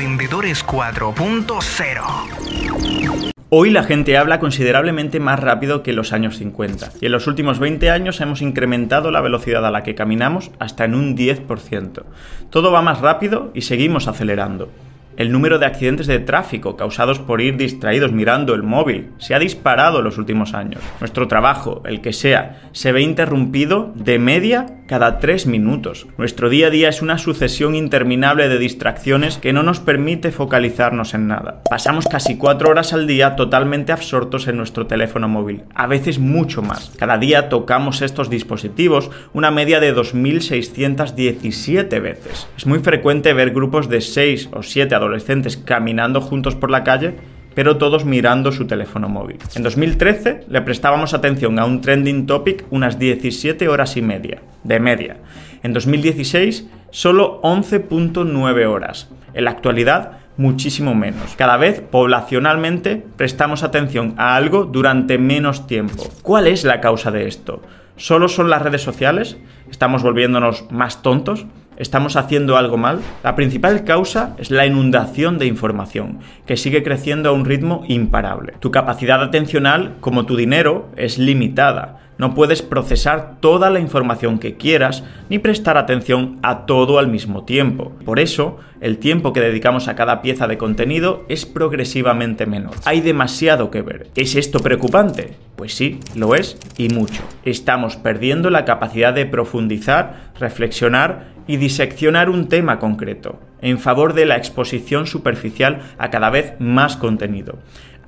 Emprendedores 4.0. Hoy la gente habla considerablemente más rápido que en los años 50 y en los últimos 20 años hemos incrementado la velocidad a la que caminamos hasta en un 10%. Todo va más rápido y seguimos acelerando. El número de accidentes de tráfico causados por ir distraídos mirando el móvil se ha disparado en los últimos años. Nuestro trabajo, el que sea, se ve interrumpido de media cada tres minutos. Nuestro día a día es una sucesión interminable de distracciones que no nos permite focalizarnos en nada. Pasamos casi cuatro horas al día totalmente absortos en nuestro teléfono móvil, a veces mucho más. Cada día tocamos estos dispositivos una media de 2.617 veces. Es muy frecuente ver grupos de 6 o 7 adolescentes caminando juntos por la calle pero todos mirando su teléfono móvil. En 2013 le prestábamos atención a un trending topic unas 17 horas y media, de media. En 2016 solo 11.9 horas. En la actualidad muchísimo menos. Cada vez poblacionalmente prestamos atención a algo durante menos tiempo. ¿Cuál es la causa de esto? ¿Solo son las redes sociales? ¿Estamos volviéndonos más tontos? ¿Estamos haciendo algo mal? La principal causa es la inundación de información, que sigue creciendo a un ritmo imparable. Tu capacidad atencional, como tu dinero, es limitada. No puedes procesar toda la información que quieras ni prestar atención a todo al mismo tiempo. Por eso, el tiempo que dedicamos a cada pieza de contenido es progresivamente menor. Hay demasiado que ver. ¿Es esto preocupante? Pues sí, lo es y mucho. Estamos perdiendo la capacidad de profundizar, reflexionar y diseccionar un tema concreto, en favor de la exposición superficial a cada vez más contenido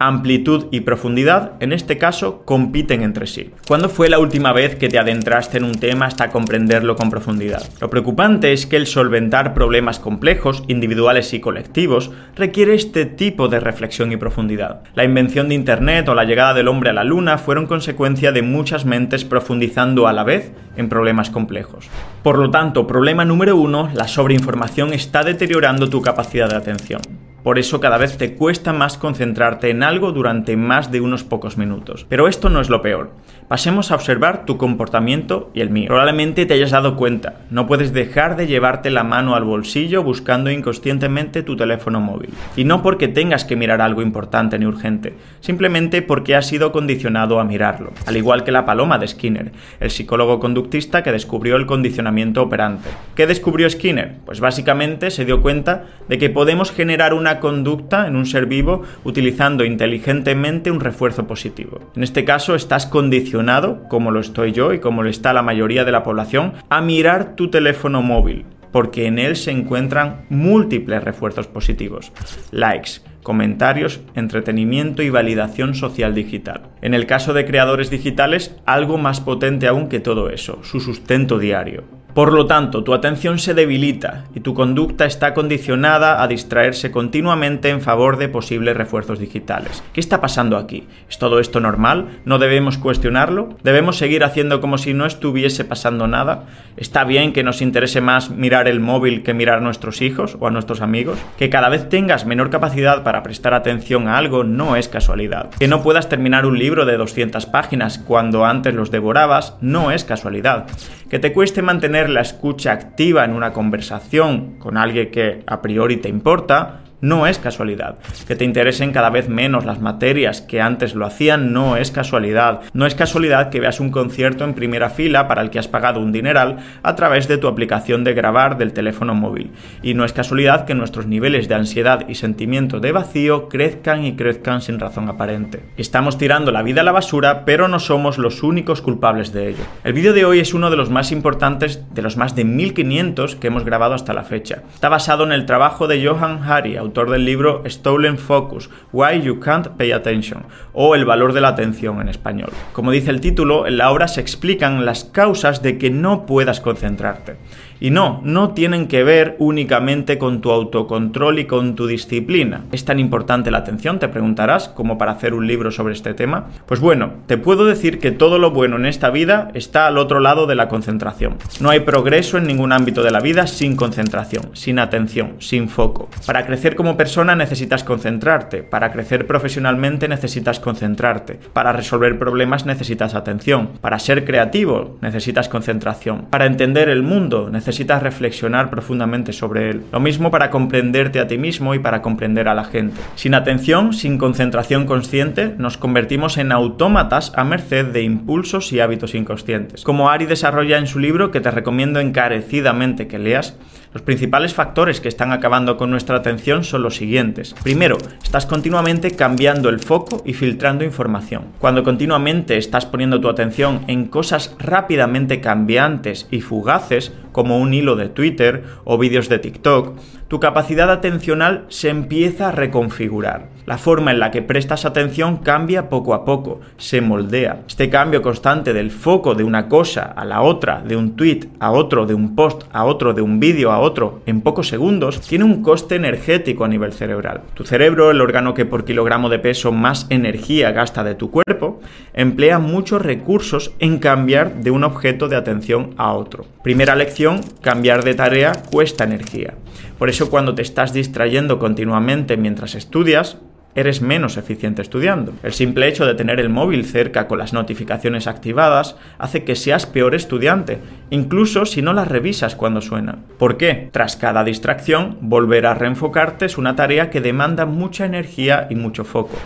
amplitud y profundidad, en este caso, compiten entre sí. ¿Cuándo fue la última vez que te adentraste en un tema hasta comprenderlo con profundidad? Lo preocupante es que el solventar problemas complejos, individuales y colectivos, requiere este tipo de reflexión y profundidad. La invención de Internet o la llegada del hombre a la Luna fueron consecuencia de muchas mentes profundizando a la vez en problemas complejos. Por lo tanto, problema número uno, la sobreinformación está deteriorando tu capacidad de atención. Por eso cada vez te cuesta más concentrarte en algo durante más de unos pocos minutos. Pero esto no es lo peor. Pasemos a observar tu comportamiento y el mío. Probablemente te hayas dado cuenta, no puedes dejar de llevarte la mano al bolsillo buscando inconscientemente tu teléfono móvil. Y no porque tengas que mirar algo importante ni urgente, simplemente porque has sido condicionado a mirarlo. Al igual que la paloma de Skinner, el psicólogo conductista que descubrió el condicionamiento operante. ¿Qué descubrió Skinner? Pues básicamente se dio cuenta de que podemos generar una conducta en un ser vivo utilizando inteligentemente un refuerzo positivo. En este caso estás condicionado como lo estoy yo y como lo está la mayoría de la población, a mirar tu teléfono móvil, porque en él se encuentran múltiples refuerzos positivos. Likes, comentarios, entretenimiento y validación social digital. En el caso de creadores digitales, algo más potente aún que todo eso, su sustento diario. Por lo tanto, tu atención se debilita y tu conducta está condicionada a distraerse continuamente en favor de posibles refuerzos digitales. ¿Qué está pasando aquí? ¿Es todo esto normal? ¿No debemos cuestionarlo? ¿Debemos seguir haciendo como si no estuviese pasando nada? ¿Está bien que nos interese más mirar el móvil que mirar a nuestros hijos o a nuestros amigos? Que cada vez tengas menor capacidad para prestar atención a algo no es casualidad. Que no puedas terminar un libro de 200 páginas cuando antes los devorabas no es casualidad. Que te cueste mantener la escucha activa en una conversación con alguien que a priori te importa, no es casualidad. Que te interesen cada vez menos las materias que antes lo hacían no es casualidad. No es casualidad que veas un concierto en primera fila para el que has pagado un dineral a través de tu aplicación de grabar del teléfono móvil. Y no es casualidad que nuestros niveles de ansiedad y sentimiento de vacío crezcan y crezcan sin razón aparente. Estamos tirando la vida a la basura, pero no somos los únicos culpables de ello. El vídeo de hoy es uno de los más importantes de los más de 1500 que hemos grabado hasta la fecha. Está basado en el trabajo de Johan Hari, autor del libro Stolen Focus, Why You Can't Pay Attention, o El valor de la atención en español. Como dice el título, en la obra se explican las causas de que no puedas concentrarte. Y no, no tienen que ver únicamente con tu autocontrol y con tu disciplina. ¿Es tan importante la atención, te preguntarás, como para hacer un libro sobre este tema? Pues bueno, te puedo decir que todo lo bueno en esta vida está al otro lado de la concentración. No hay progreso en ningún ámbito de la vida sin concentración, sin atención, sin foco. Para crecer como persona necesitas concentrarte, para crecer profesionalmente necesitas concentrarte, para resolver problemas necesitas atención, para ser creativo necesitas concentración, para entender el mundo necesitas reflexionar profundamente sobre él. Lo mismo para comprenderte a ti mismo y para comprender a la gente. Sin atención, sin concentración consciente, nos convertimos en autómatas a merced de impulsos y hábitos inconscientes. Como Ari desarrolla en su libro, que te recomiendo encarecidamente que leas, los principales factores que están acabando con nuestra atención son los siguientes. Primero, estás continuamente cambiando el foco y filtrando información. Cuando continuamente estás poniendo tu atención en cosas rápidamente cambiantes y fugaces, como un hilo de Twitter o vídeos de TikTok, tu capacidad atencional se empieza a reconfigurar. La forma en la que prestas atención cambia poco a poco, se moldea. Este cambio constante del foco de una cosa a la otra, de un tweet a otro, de un post a otro, de un vídeo a otro, en pocos segundos, tiene un coste energético a nivel cerebral. Tu cerebro, el órgano que por kilogramo de peso más energía gasta de tu cuerpo, emplea muchos recursos en cambiar de un objeto de atención a otro. Primera lección, cambiar de tarea cuesta energía. Por eso cuando te estás distrayendo continuamente mientras estudias, eres menos eficiente estudiando. El simple hecho de tener el móvil cerca con las notificaciones activadas hace que seas peor estudiante, incluso si no las revisas cuando suenan. ¿Por qué? Tras cada distracción, volver a reenfocarte es una tarea que demanda mucha energía y mucho foco.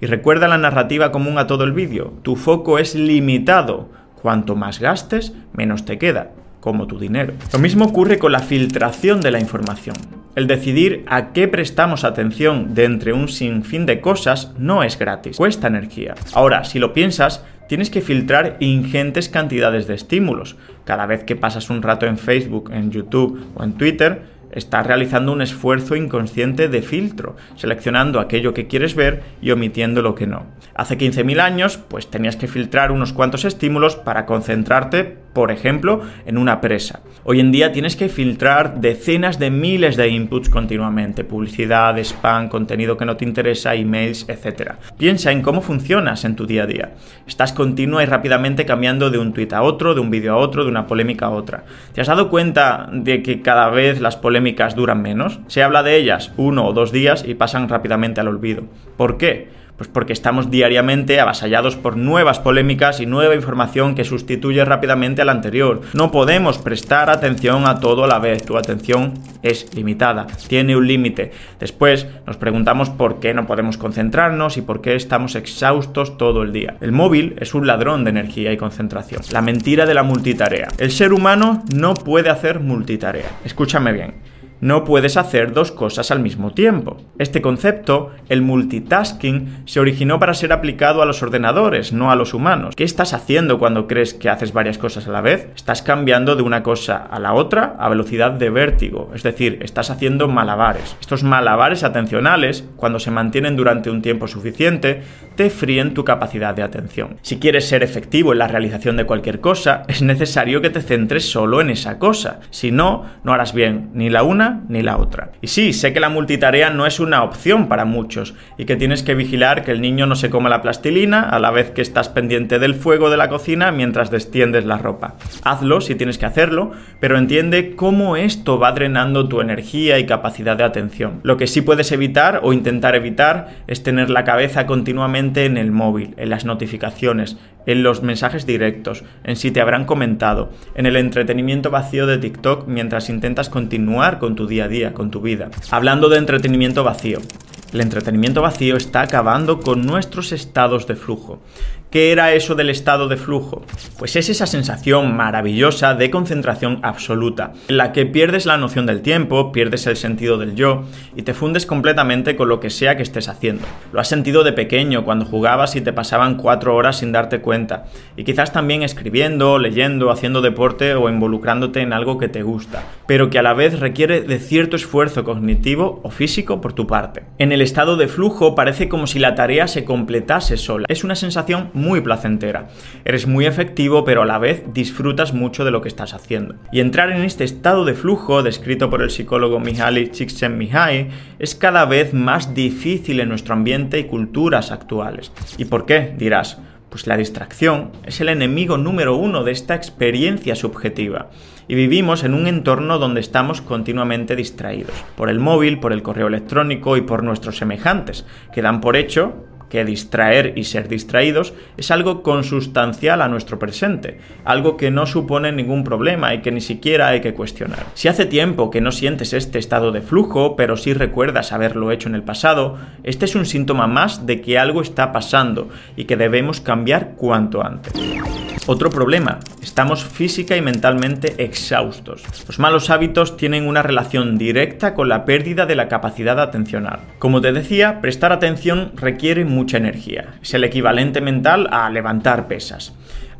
Y recuerda la narrativa común a todo el vídeo, tu foco es limitado. Cuanto más gastes, menos te queda como tu dinero. Lo mismo ocurre con la filtración de la información. El decidir a qué prestamos atención de entre un sinfín de cosas no es gratis, cuesta energía. Ahora, si lo piensas, tienes que filtrar ingentes cantidades de estímulos. Cada vez que pasas un rato en Facebook, en YouTube o en Twitter, estás realizando un esfuerzo inconsciente de filtro, seleccionando aquello que quieres ver y omitiendo lo que no. Hace 15.000 años, pues tenías que filtrar unos cuantos estímulos para concentrarte, por ejemplo, en una presa. Hoy en día tienes que filtrar decenas de miles de inputs continuamente, publicidad, spam, contenido que no te interesa, emails, etc. Piensa en cómo funcionas en tu día a día. Estás continua y rápidamente cambiando de un tweet a otro, de un vídeo a otro, de una polémica a otra. ¿Te has dado cuenta de que cada vez las polémicas duran menos? Se habla de ellas uno o dos días y pasan rápidamente al olvido. ¿Por qué? Pues porque estamos diariamente avasallados por nuevas polémicas y nueva información que sustituye rápidamente a la anterior. No podemos prestar atención a todo a la vez. Tu atención es limitada, tiene un límite. Después nos preguntamos por qué no podemos concentrarnos y por qué estamos exhaustos todo el día. El móvil es un ladrón de energía y concentración. La mentira de la multitarea. El ser humano no puede hacer multitarea. Escúchame bien no puedes hacer dos cosas al mismo tiempo. Este concepto, el multitasking, se originó para ser aplicado a los ordenadores, no a los humanos. ¿Qué estás haciendo cuando crees que haces varias cosas a la vez? Estás cambiando de una cosa a la otra a velocidad de vértigo, es decir, estás haciendo malabares. Estos malabares atencionales, cuando se mantienen durante un tiempo suficiente, te fríen tu capacidad de atención. Si quieres ser efectivo en la realización de cualquier cosa, es necesario que te centres solo en esa cosa. Si no, no harás bien ni la una ni la otra. Y sí, sé que la multitarea no es una opción para muchos y que tienes que vigilar que el niño no se coma la plastilina a la vez que estás pendiente del fuego de la cocina mientras destiendes la ropa. Hazlo si tienes que hacerlo, pero entiende cómo esto va drenando tu energía y capacidad de atención. Lo que sí puedes evitar o intentar evitar es tener la cabeza continuamente en el móvil, en las notificaciones, en los mensajes directos, en si te habrán comentado, en el entretenimiento vacío de TikTok mientras intentas continuar con tu día a día, con tu vida. Hablando de entretenimiento vacío, el entretenimiento vacío está acabando con nuestros estados de flujo. ¿Qué era eso del estado de flujo? Pues es esa sensación maravillosa de concentración absoluta, en la que pierdes la noción del tiempo, pierdes el sentido del yo y te fundes completamente con lo que sea que estés haciendo. Lo has sentido de pequeño cuando jugabas y te pasaban cuatro horas sin darte cuenta, y quizás también escribiendo, leyendo, haciendo deporte o involucrándote en algo que te gusta, pero que a la vez requiere de cierto esfuerzo cognitivo o físico por tu parte. En el estado de flujo parece como si la tarea se completase sola. Es una sensación placentera. Eres muy efectivo, pero a la vez disfrutas mucho de lo que estás haciendo. Y entrar en este estado de flujo, descrito por el psicólogo Mihaly Csikszentmihalyi, es cada vez más difícil en nuestro ambiente y culturas actuales. ¿Y por qué? Dirás. Pues la distracción es el enemigo número uno de esta experiencia subjetiva. Y vivimos en un entorno donde estamos continuamente distraídos. Por el móvil, por el correo electrónico y por nuestros semejantes, que dan por hecho que distraer y ser distraídos es algo consustancial a nuestro presente, algo que no supone ningún problema y que ni siquiera hay que cuestionar. Si hace tiempo que no sientes este estado de flujo, pero sí recuerdas haberlo hecho en el pasado, este es un síntoma más de que algo está pasando y que debemos cambiar cuanto antes. Otro problema, estamos física y mentalmente exhaustos. Los malos hábitos tienen una relación directa con la pérdida de la capacidad atencional. Como te decía, prestar atención requiere mucha energía. Es el equivalente mental a levantar pesas.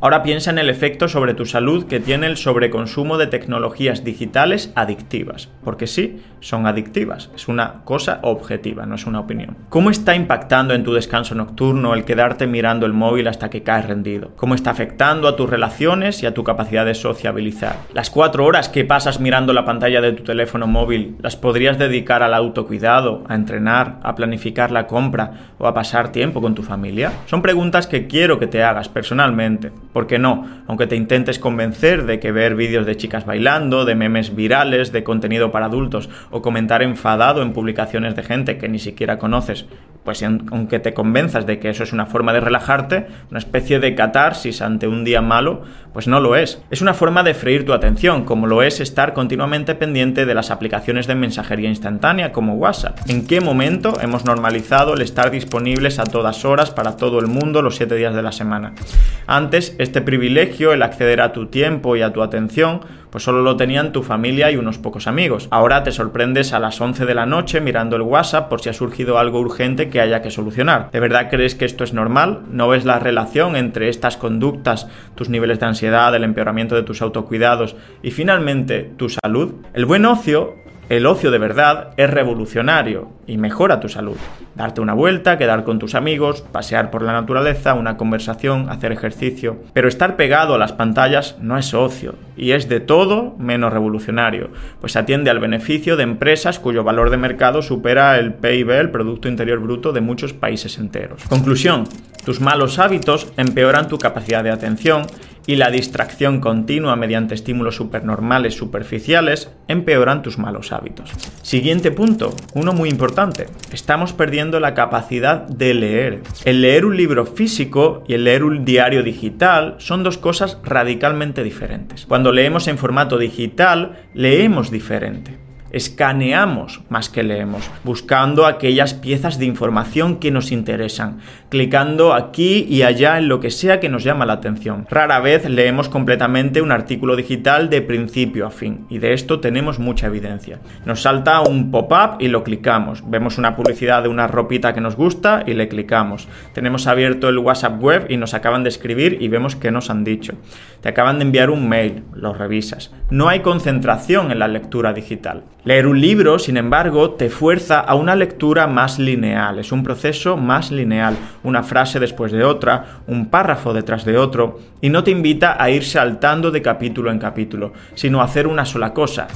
Ahora piensa en el efecto sobre tu salud que tiene el sobreconsumo de tecnologías digitales adictivas, porque sí, son adictivas, es una cosa objetiva, no es una opinión. ¿Cómo está impactando en tu descanso nocturno el quedarte mirando el móvil hasta que caes rendido? ¿Cómo está afectando a tus relaciones y a tu capacidad de sociabilizar? Las cuatro horas que pasas mirando la pantalla de tu teléfono móvil, ¿las podrías dedicar al autocuidado, a entrenar, a planificar la compra o a pasar tiempo con tu familia? Son preguntas que quiero que te hagas personalmente ¿Por qué no? Aunque te intentes convencer de que ver vídeos de chicas bailando, de memes virales, de contenido para adultos o comentar enfadado en publicaciones de gente que ni siquiera conoces, pues aunque te convenzas de que eso es una forma de relajarte, una especie de catarsis ante un día malo, pues no lo es. Es una forma de freír tu atención, como lo es estar continuamente pendiente de las aplicaciones de mensajería instantánea como WhatsApp. ¿En qué momento hemos normalizado el estar disponibles a todas horas para todo el mundo los 7 días de la semana? Antes este privilegio, el acceder a tu tiempo y a tu atención, pues solo lo tenían tu familia y unos pocos amigos. Ahora te sorprendes a las 11 de la noche mirando el WhatsApp por si ha surgido algo urgente que haya que solucionar. ¿De verdad crees que esto es normal? ¿No ves la relación entre estas conductas, tus niveles de ansiedad, el empeoramiento de tus autocuidados y finalmente tu salud? El buen ocio el ocio de verdad es revolucionario y mejora tu salud. Darte una vuelta, quedar con tus amigos, pasear por la naturaleza, una conversación, hacer ejercicio. Pero estar pegado a las pantallas no es ocio y es de todo menos revolucionario, pues atiende al beneficio de empresas cuyo valor de mercado supera el PIB, el Producto Interior Bruto, de muchos países enteros. Conclusión, tus malos hábitos empeoran tu capacidad de atención y la distracción continua mediante estímulos supernormales superficiales empeoran tus malos hábitos. Siguiente punto, uno muy importante. Estamos perdiendo la capacidad de leer. El leer un libro físico y el leer un diario digital son dos cosas radicalmente diferentes. Cuando leemos en formato digital, leemos diferente escaneamos más que leemos, buscando aquellas piezas de información que nos interesan, clicando aquí y allá en lo que sea que nos llama la atención. Rara vez leemos completamente un artículo digital de principio a fin, y de esto tenemos mucha evidencia. Nos salta un pop-up y lo clicamos, vemos una publicidad de una ropita que nos gusta y le clicamos. Tenemos abierto el WhatsApp web y nos acaban de escribir y vemos qué nos han dicho. Te acaban de enviar un mail, lo revisas. No hay concentración en la lectura digital. Leer un libro, sin embargo, te fuerza a una lectura más lineal, es un proceso más lineal, una frase después de otra, un párrafo detrás de otro, y no te invita a ir saltando de capítulo en capítulo, sino a hacer una sola cosa,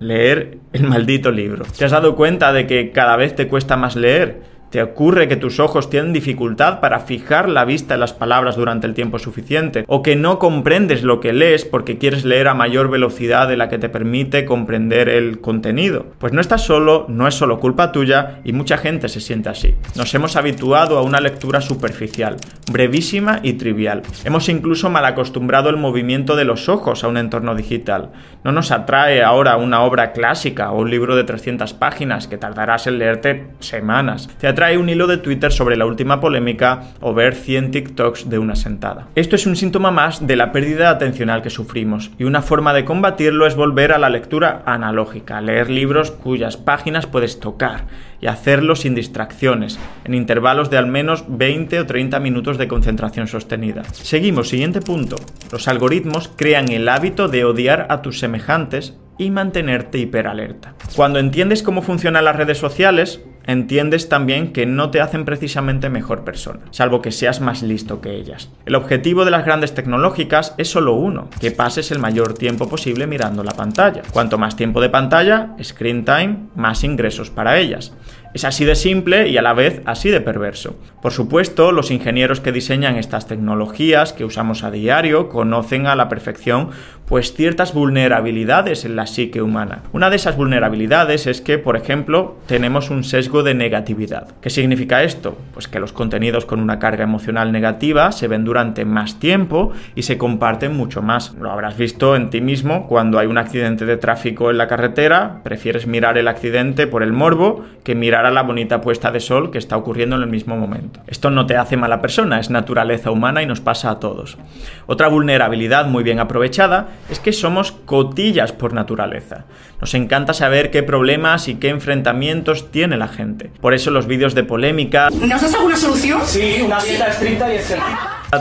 leer el maldito libro. ¿Te has dado cuenta de que cada vez te cuesta más leer? ¿Te ocurre que tus ojos tienen dificultad para fijar la vista en las palabras durante el tiempo suficiente? ¿O que no comprendes lo que lees porque quieres leer a mayor velocidad de la que te permite comprender el contenido? Pues no estás solo, no es solo culpa tuya y mucha gente se siente así. Nos hemos habituado a una lectura superficial, brevísima y trivial. Hemos incluso mal acostumbrado el movimiento de los ojos a un entorno digital. No nos atrae ahora una obra clásica o un libro de 300 páginas que tardarás en leerte semanas. Trae un hilo de Twitter sobre la última polémica o ver 100 TikToks de una sentada. Esto es un síntoma más de la pérdida atencional que sufrimos y una forma de combatirlo es volver a la lectura analógica, leer libros cuyas páginas puedes tocar y hacerlo sin distracciones, en intervalos de al menos 20 o 30 minutos de concentración sostenida. Seguimos, siguiente punto. Los algoritmos crean el hábito de odiar a tus semejantes y mantenerte hiperalerta. Cuando entiendes cómo funcionan las redes sociales, entiendes también que no te hacen precisamente mejor persona, salvo que seas más listo que ellas. El objetivo de las grandes tecnológicas es solo uno, que pases el mayor tiempo posible mirando la pantalla. Cuanto más tiempo de pantalla, screen time, más ingresos para ellas. Es así de simple y a la vez así de perverso. Por supuesto, los ingenieros que diseñan estas tecnologías que usamos a diario conocen a la perfección pues ciertas vulnerabilidades en la psique humana. Una de esas vulnerabilidades es que, por ejemplo, tenemos un sesgo de negatividad. ¿Qué significa esto? Pues que los contenidos con una carga emocional negativa se ven durante más tiempo y se comparten mucho más. Lo habrás visto en ti mismo cuando hay un accidente de tráfico en la carretera, prefieres mirar el accidente por el morbo que mirar a la bonita puesta de sol que está ocurriendo en el mismo momento. Esto no te hace mala persona, es naturaleza humana y nos pasa a todos. Otra vulnerabilidad muy bien aprovechada es que somos cotillas por naturaleza. Nos encanta saber qué problemas y qué enfrentamientos tiene la gente. Por eso los vídeos de polémica... ¿Nos das alguna solución? Sí, una dieta estricta y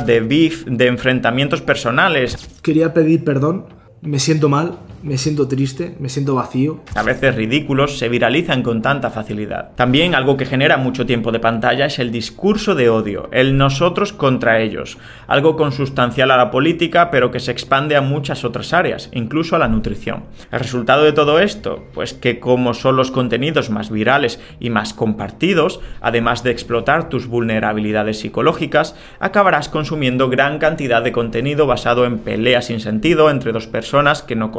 De beef, de enfrentamientos personales. Quería pedir perdón, me siento mal, me siento triste, me siento vacío. A veces ridículos se viralizan con tanta facilidad. También algo que genera mucho tiempo de pantalla es el discurso de odio, el nosotros contra ellos, algo consustancial a la política pero que se expande a muchas otras áreas, incluso a la nutrición. El resultado de todo esto, pues que como son los contenidos más virales y más compartidos, además de explotar tus vulnerabilidades psicológicas, acabarás consumiendo gran cantidad de contenido basado en peleas sin sentido entre dos personas que no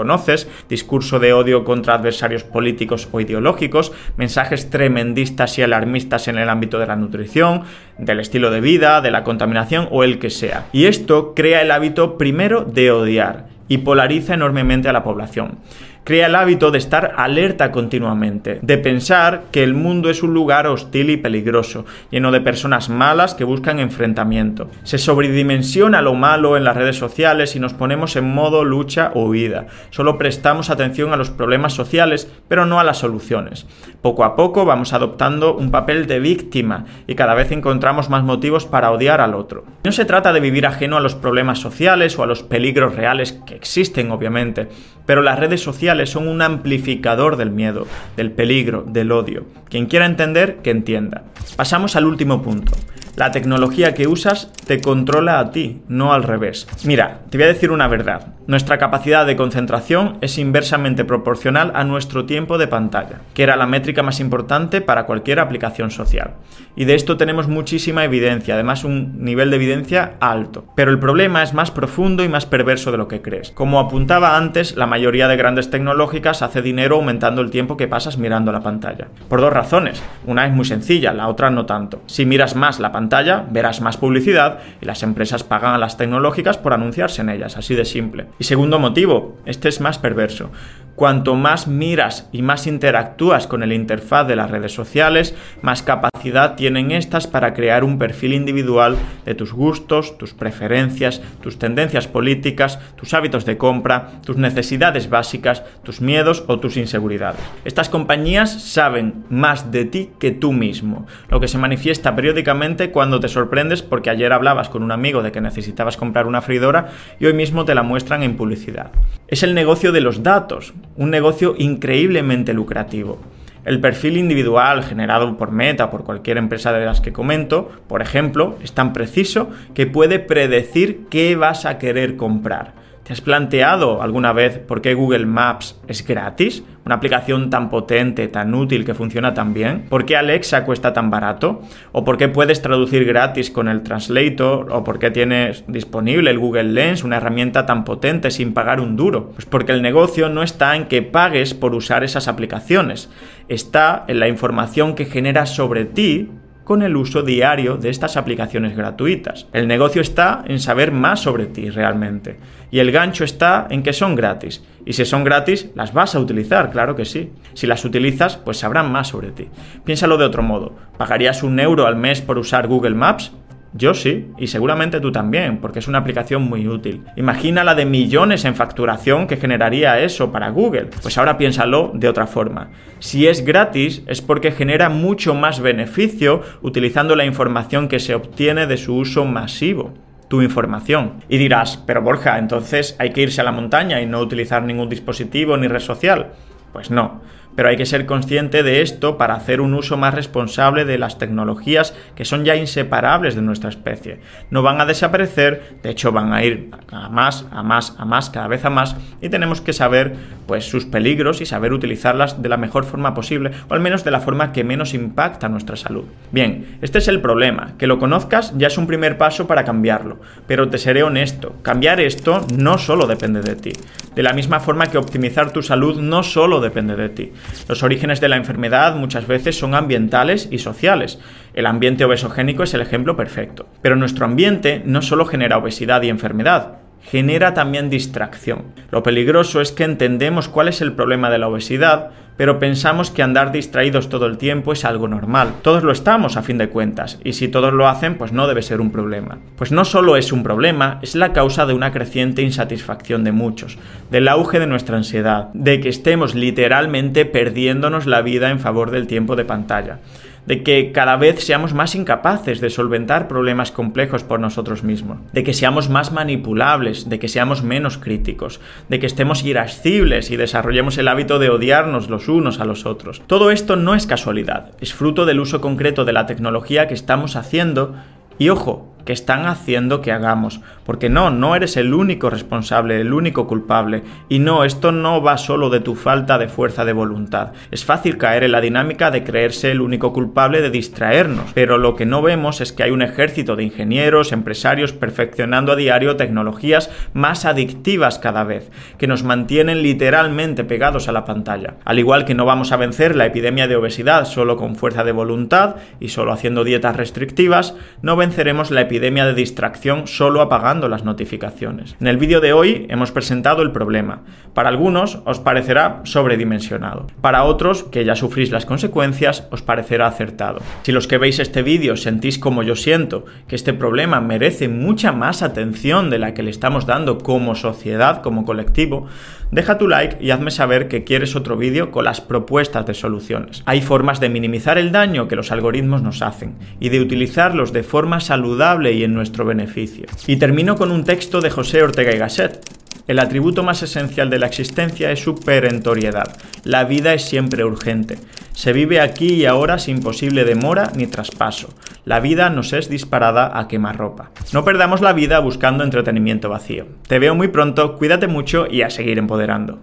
discurso de odio contra adversarios políticos o ideológicos, mensajes tremendistas y alarmistas en el ámbito de la nutrición, del estilo de vida, de la contaminación o el que sea. Y esto crea el hábito primero de odiar y polariza enormemente a la población crea el hábito de estar alerta continuamente, de pensar que el mundo es un lugar hostil y peligroso, lleno de personas malas que buscan enfrentamiento. Se sobredimensiona lo malo en las redes sociales y nos ponemos en modo lucha o huida. Solo prestamos atención a los problemas sociales, pero no a las soluciones. Poco a poco vamos adoptando un papel de víctima y cada vez encontramos más motivos para odiar al otro. No se trata de vivir ajeno a los problemas sociales o a los peligros reales que existen, obviamente, pero las redes sociales son un amplificador del miedo, del peligro, del odio. Quien quiera entender, que entienda. Pasamos al último punto. La tecnología que usas te controla a ti, no al revés. Mira, te voy a decir una verdad. Nuestra capacidad de concentración es inversamente proporcional a nuestro tiempo de pantalla, que era la métrica más importante para cualquier aplicación social. Y de esto tenemos muchísima evidencia, además un nivel de evidencia alto. Pero el problema es más profundo y más perverso de lo que crees. Como apuntaba antes, la mayoría de grandes tecnológicas hace dinero aumentando el tiempo que pasas mirando la pantalla. Por dos razones. Una es muy sencilla, la otra no tanto. Si miras más la pantalla, verás más publicidad y las empresas pagan a las tecnológicas por anunciarse en ellas, así de simple. Y segundo motivo, este es más perverso. Cuanto más miras y más interactúas con el interfaz de las redes sociales, más capacidad tienen estas para crear un perfil individual de tus gustos, tus preferencias, tus tendencias políticas, tus hábitos de compra, tus necesidades básicas, tus miedos o tus inseguridades. Estas compañías saben más de ti que tú mismo, lo que se manifiesta periódicamente cuando te sorprendes porque ayer hablabas con un amigo de que necesitabas comprar una freidora y hoy mismo te la muestran en publicidad. Es el negocio de los datos, un negocio increíblemente lucrativo. El perfil individual generado por Meta, por cualquier empresa de las que comento, por ejemplo, es tan preciso que puede predecir qué vas a querer comprar. ¿Te has planteado alguna vez por qué Google Maps es gratis? Una aplicación tan potente, tan útil, que funciona tan bien. ¿Por qué Alexa cuesta tan barato? ¿O por qué puedes traducir gratis con el Translator? ¿O por qué tienes disponible el Google Lens, una herramienta tan potente sin pagar un duro? Pues porque el negocio no está en que pagues por usar esas aplicaciones. Está en la información que genera sobre ti con el uso diario de estas aplicaciones gratuitas. El negocio está en saber más sobre ti realmente. Y el gancho está en que son gratis. Y si son gratis, las vas a utilizar, claro que sí. Si las utilizas, pues sabrán más sobre ti. Piénsalo de otro modo. ¿Pagarías un euro al mes por usar Google Maps? Yo sí, y seguramente tú también, porque es una aplicación muy útil. Imagina la de millones en facturación que generaría eso para Google. Pues ahora piénsalo de otra forma. Si es gratis es porque genera mucho más beneficio utilizando la información que se obtiene de su uso masivo tu información. Y dirás, pero Borja, entonces hay que irse a la montaña y no utilizar ningún dispositivo ni red social. Pues no pero hay que ser consciente de esto para hacer un uso más responsable de las tecnologías que son ya inseparables de nuestra especie. No van a desaparecer, de hecho van a ir a más, a más, a más, cada vez a más, y tenemos que saber pues sus peligros y saber utilizarlas de la mejor forma posible, o al menos de la forma que menos impacta nuestra salud. Bien, este es el problema, que lo conozcas ya es un primer paso para cambiarlo, pero te seré honesto, cambiar esto no solo depende de ti, de la misma forma que optimizar tu salud no solo depende de ti. Los orígenes de la enfermedad muchas veces son ambientales y sociales. El ambiente obesogénico es el ejemplo perfecto. Pero nuestro ambiente no solo genera obesidad y enfermedad, genera también distracción. Lo peligroso es que entendemos cuál es el problema de la obesidad, pero pensamos que andar distraídos todo el tiempo es algo normal. Todos lo estamos a fin de cuentas, y si todos lo hacen, pues no debe ser un problema. Pues no solo es un problema, es la causa de una creciente insatisfacción de muchos, del auge de nuestra ansiedad, de que estemos literalmente perdiéndonos la vida en favor del tiempo de pantalla de que cada vez seamos más incapaces de solventar problemas complejos por nosotros mismos, de que seamos más manipulables, de que seamos menos críticos, de que estemos irascibles y desarrollemos el hábito de odiarnos los unos a los otros. Todo esto no es casualidad, es fruto del uso concreto de la tecnología que estamos haciendo y ojo, que están haciendo que hagamos. Porque no, no eres el único responsable, el único culpable. Y no, esto no va solo de tu falta de fuerza de voluntad. Es fácil caer en la dinámica de creerse el único culpable de distraernos. Pero lo que no vemos es que hay un ejército de ingenieros, empresarios perfeccionando a diario tecnologías más adictivas cada vez, que nos mantienen literalmente pegados a la pantalla. Al igual que no vamos a vencer la epidemia de obesidad solo con fuerza de voluntad y solo haciendo dietas restrictivas, no venceremos la epidemia epidemia de distracción solo apagando las notificaciones. En el vídeo de hoy hemos presentado el problema. Para algunos os parecerá sobredimensionado. Para otros, que ya sufrís las consecuencias, os parecerá acertado. Si los que veis este vídeo sentís como yo siento, que este problema merece mucha más atención de la que le estamos dando como sociedad, como colectivo, deja tu like y hazme saber que quieres otro vídeo con las propuestas de soluciones. Hay formas de minimizar el daño que los algoritmos nos hacen y de utilizarlos de forma saludable y en nuestro beneficio. Y termino con un texto de José Ortega y Gasset. El atributo más esencial de la existencia es su perentoriedad. La vida es siempre urgente. Se vive aquí y ahora sin posible demora ni traspaso. La vida nos es disparada a quemarropa. No perdamos la vida buscando entretenimiento vacío. Te veo muy pronto, cuídate mucho y a seguir empoderando.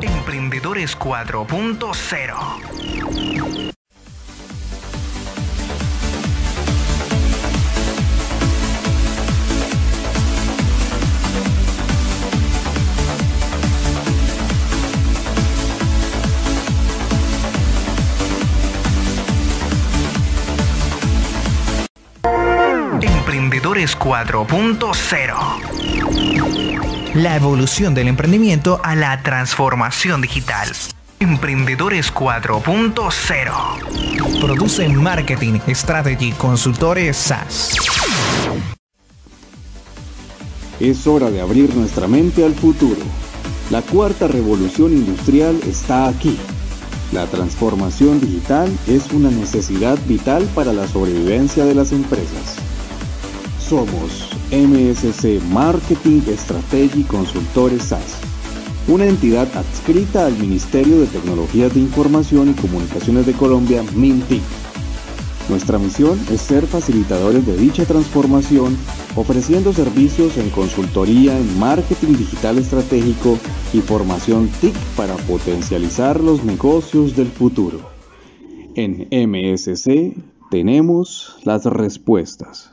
Emprendedores 4.0 Emprendedores 4.0. La evolución del emprendimiento a la transformación digital. Emprendedores 4.0. Produce Marketing Strategy Consultores SaaS. Es hora de abrir nuestra mente al futuro. La cuarta revolución industrial está aquí. La transformación digital es una necesidad vital para la sobrevivencia de las empresas. Somos MSC Marketing Strategy Consultores SAS, una entidad adscrita al Ministerio de Tecnologías de Información y Comunicaciones de Colombia, MINTIC. Nuestra misión es ser facilitadores de dicha transformación, ofreciendo servicios en consultoría en marketing digital estratégico y formación TIC para potencializar los negocios del futuro. En MSC tenemos las respuestas.